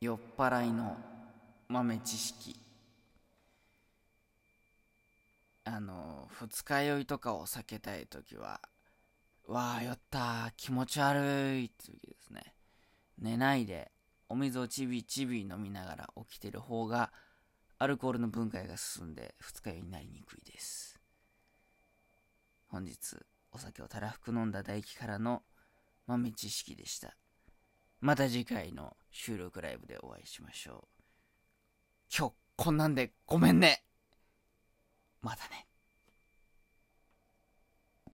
酔っ払いの豆知識。あの二日酔いとかを避けたい時はわあ酔った気持ち悪いって時ですね。寝ないでお水をちびちび飲みながら起きてる方がアルコールの分解が進んで二日酔いになりにくいです。本日お酒をたらふく飲んだ唾液からの豆知識でした。また次回の収録ライブでお会いしましょう。今日こんなんでごめんね。またね。